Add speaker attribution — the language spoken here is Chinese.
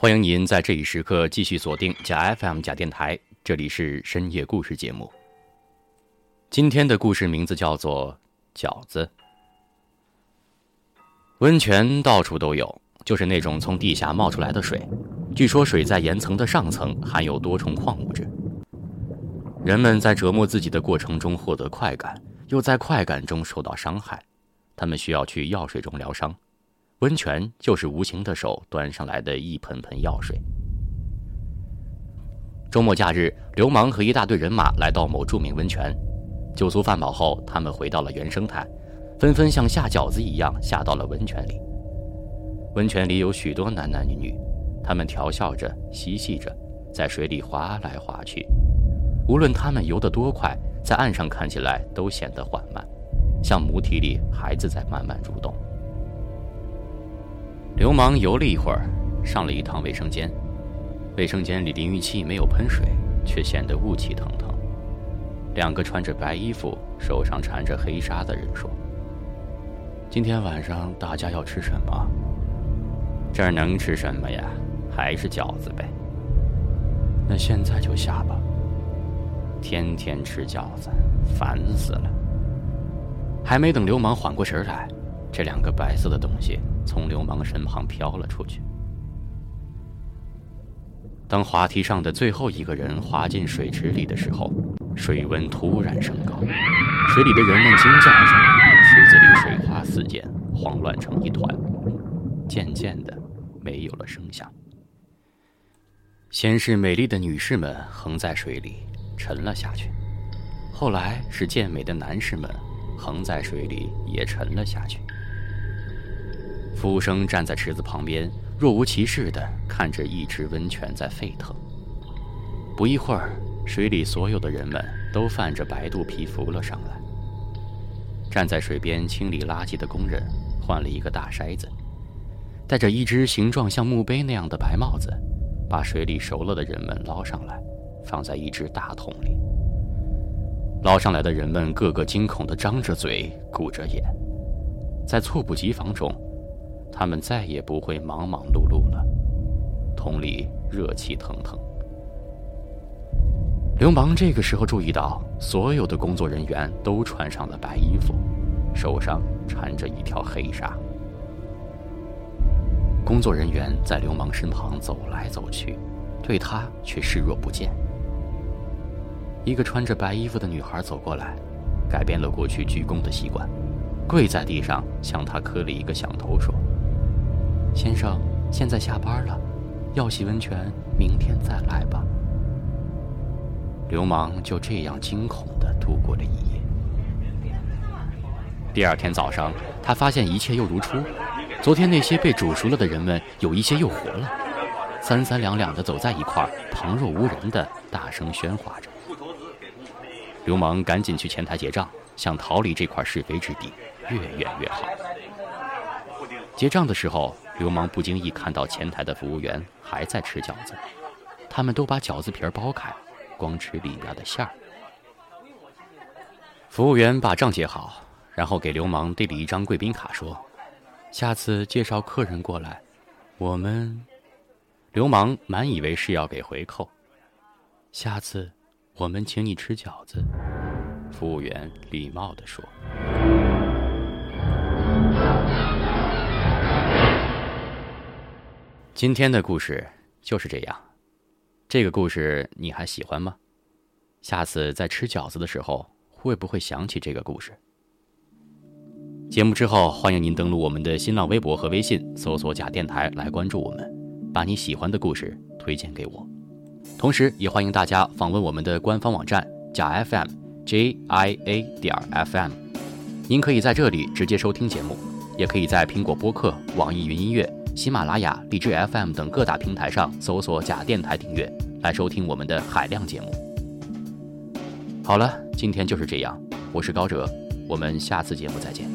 Speaker 1: 欢迎您在这一时刻继续锁定假 FM 假电台，这里是深夜故事节目。今天的故事名字叫做饺子。温泉到处都有，就是那种从地下冒出来的水。据说水在岩层的上层含有多重矿物质。人们在折磨自己的过程中获得快感，又在快感中受到伤害，他们需要去药水中疗伤。温泉就是无形的手端上来的一盆盆药水。周末假日，流氓和一大队人马来到某著名温泉，酒足饭饱后，他们回到了原生态，纷纷像下饺子一样下到了温泉里。温泉里有许多男男女女，他们调笑着、嬉戏着，在水里划来划去。无论他们游得多快，在岸上看起来都显得缓慢，像母体里孩子在慢慢蠕动。流氓游了一会儿，上了一趟卫生间。卫生间里淋浴器没有喷水，却显得雾气腾腾。两个穿着白衣服、手上缠着黑纱的人说：“今天晚上大家要吃什么？这儿能吃什么呀？还是饺子呗。那现在就下吧。天天吃饺子，烦死了。”还没等流氓缓过神来，这两个白色的东西。从流氓身旁飘了出去。当滑梯上的最后一个人滑进水池里的时候，水温突然升高，水里的人们惊叫着，池子里水花四溅，慌乱成一团，渐渐的没有了声响。先是美丽的女士们横在水里沉了下去，后来是健美的男士们横在水里也沉了下去。服务生站在池子旁边，若无其事地看着一池温泉在沸腾。不一会儿，水里所有的人们都泛着白肚皮浮了上来。站在水边清理垃圾的工人换了一个大筛子，戴着一只形状像墓碑那样的白帽子，把水里熟了的人们捞上来，放在一只大桶里。捞上来的人们个个惊恐地张着嘴、鼓着眼，在猝不及防中。他们再也不会忙忙碌碌了，桶里热气腾腾。流氓这个时候注意到，所有的工作人员都穿上了白衣服，手上缠着一条黑纱。工作人员在流氓身旁走来走去，对他却视若不见。一个穿着白衣服的女孩走过来，改变了过去鞠躬的习惯，跪在地上向他磕了一个响头，说。先生，现在下班了，要洗温泉，明天再来吧。流氓就这样惊恐地度过了一夜。第二天早上，他发现一切又如初。昨天那些被煮熟了的人们，有一些又活了，三三两两的走在一块儿，旁若无人地大声喧哗着。流氓赶紧去前台结账，想逃离这块是非之地，越远越好。结账的时候。流氓不经意看到前台的服务员还在吃饺子，他们都把饺子皮儿剥开，光吃里边的馅儿。服务员把账结好，然后给流氓递了一张贵宾卡，说：“下次介绍客人过来，我们……”流氓满以为是要给回扣，“下次我们请你吃饺子。”服务员礼貌地说。今天的故事就是这样，这个故事你还喜欢吗？下次在吃饺子的时候，会不会想起这个故事？节目之后，欢迎您登录我们的新浪微博和微信，搜索“假电台”来关注我们，把你喜欢的故事推荐给我。同时，也欢迎大家访问我们的官方网站“假 FM J I A 点 FM”，您可以在这里直接收听节目，也可以在苹果播客、网易云音乐。喜马拉雅、荔枝 FM 等各大平台上搜索“假电台”订阅，来收听我们的海量节目。好了，今天就是这样，我是高哲，我们下次节目再见。